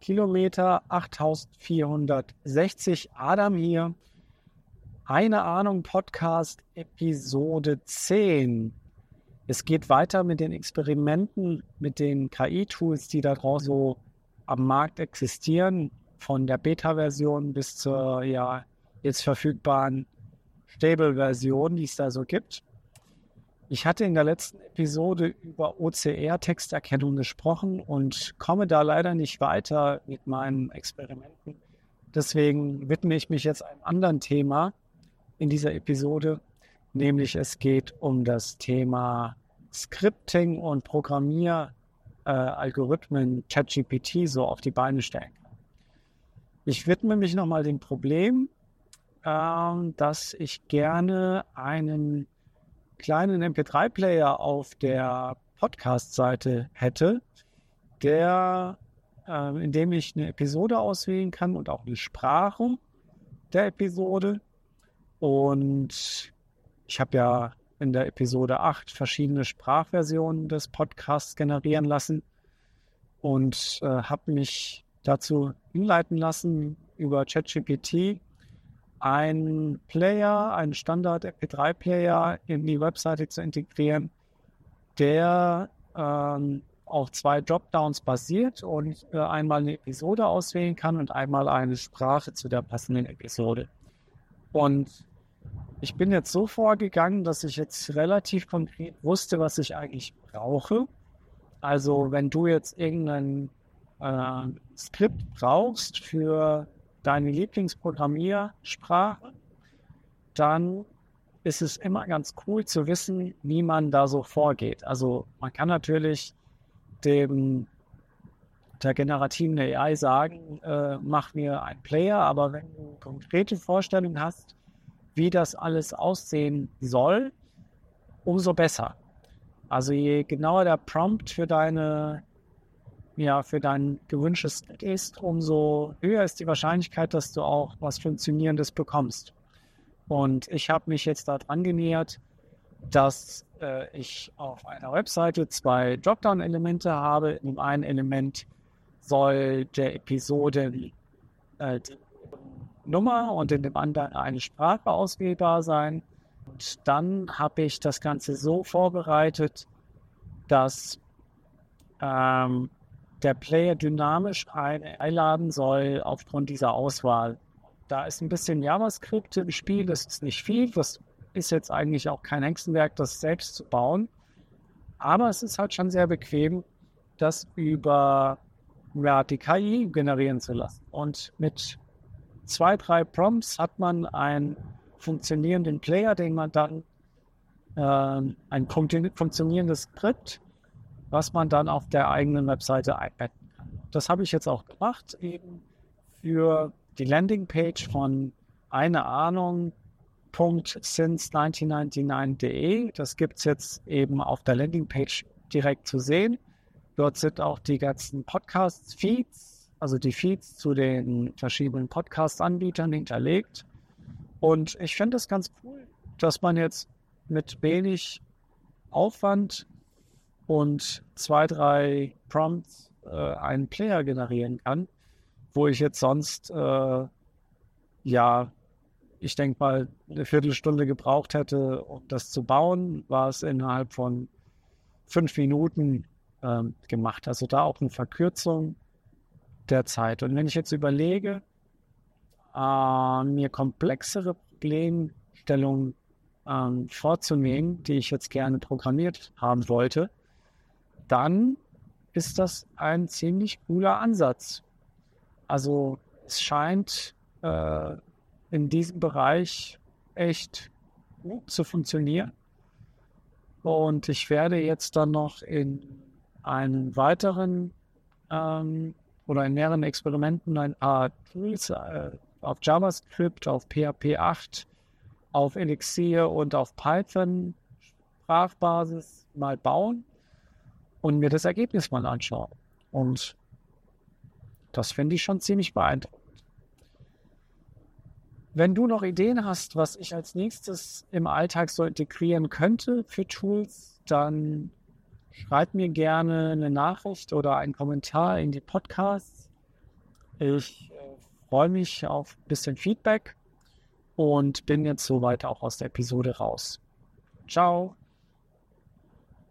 Kilometer 8460. Adam hier. Eine Ahnung Podcast Episode 10. Es geht weiter mit den Experimenten, mit den KI-Tools, die da draußen so am Markt existieren, von der Beta-Version bis zur ja jetzt verfügbaren Stable-Version, die es da so gibt. Ich hatte in der letzten Episode über OCR-Texterkennung gesprochen und komme da leider nicht weiter mit meinen Experimenten. Deswegen widme ich mich jetzt einem anderen Thema in dieser Episode, nämlich es geht um das Thema Scripting und Programmieralgorithmen äh, ChatGPT so auf die Beine stellen. Ich widme mich nochmal dem Problem, äh, dass ich gerne einen kleinen MP3-Player auf der Podcast-Seite hätte, der, äh, in dem ich eine Episode auswählen kann und auch eine Sprache der Episode. Und ich habe ja in der Episode 8 verschiedene Sprachversionen des Podcasts generieren lassen und äh, habe mich dazu hinleiten lassen, über ChatGPT einen Player, einen Standard MP3-Player in die Webseite zu integrieren, der ähm, auf zwei Dropdowns basiert und äh, einmal eine Episode auswählen kann und einmal eine Sprache zu der passenden Episode. Und ich bin jetzt so vorgegangen, dass ich jetzt relativ konkret wusste, was ich eigentlich brauche. Also wenn du jetzt irgendein äh, Skript brauchst für deine Lieblingsprogrammiersprache, dann ist es immer ganz cool zu wissen, wie man da so vorgeht. Also man kann natürlich dem der generativen AI sagen, äh, mach mir einen Player, aber wenn du konkrete Vorstellungen hast, wie das alles aussehen soll, umso besser. Also je genauer der Prompt für deine ja, für dein gewünschtes ist, umso höher ist die Wahrscheinlichkeit, dass du auch was Funktionierendes bekommst. Und ich habe mich jetzt daran genähert, dass äh, ich auf einer Webseite zwei Dropdown-Elemente habe. In dem einen Element soll der Episode äh, die Nummer und in dem anderen eine Sprache auswählbar sein. Und dann habe ich das Ganze so vorbereitet, dass ähm, der Player dynamisch einladen soll aufgrund dieser Auswahl. Da ist ein bisschen JavaScript im Spiel, das ist nicht viel, das ist jetzt eigentlich auch kein Hexenwerk, das selbst zu bauen. Aber es ist halt schon sehr bequem, das über ja, die KI generieren zu lassen. Und mit zwei, drei Prompts hat man einen funktionierenden Player, den man dann äh, ein funktionierendes Skript was man dann auf der eigenen Webseite einbetten kann. Das habe ich jetzt auch gemacht, eben für die Landingpage von eine Ahnung. since1999.de. Das gibt es jetzt eben auf der Landingpage direkt zu sehen. Dort sind auch die ganzen Podcast-Feeds, also die Feeds zu den verschiedenen Podcast-Anbietern hinterlegt. Und ich finde es ganz cool, dass man jetzt mit wenig Aufwand und zwei, drei Prompts äh, einen Player generieren kann, wo ich jetzt sonst, äh, ja, ich denke mal, eine Viertelstunde gebraucht hätte, um das zu bauen, war es innerhalb von fünf Minuten ähm, gemacht. Also da auch eine Verkürzung der Zeit. Und wenn ich jetzt überlege, äh, mir komplexere Problemstellungen ähm, vorzunehmen, die ich jetzt gerne programmiert haben wollte, dann ist das ein ziemlich cooler Ansatz. Also es scheint äh, in diesem Bereich echt gut zu funktionieren. Und ich werde jetzt dann noch in einen weiteren ähm, oder in mehreren Experimenten ein paar Tools äh, auf JavaScript, auf PHP 8, auf Elixir und auf Python Sprachbasis mal bauen und mir das Ergebnis mal anschauen. Und das finde ich schon ziemlich beeindruckend. Wenn du noch Ideen hast, was ich als nächstes im Alltag so integrieren könnte für Tools, dann schreib mir gerne eine Nachricht oder einen Kommentar in die Podcasts Ich äh, freue mich auf ein bisschen Feedback und bin jetzt soweit auch aus der Episode raus. Ciao.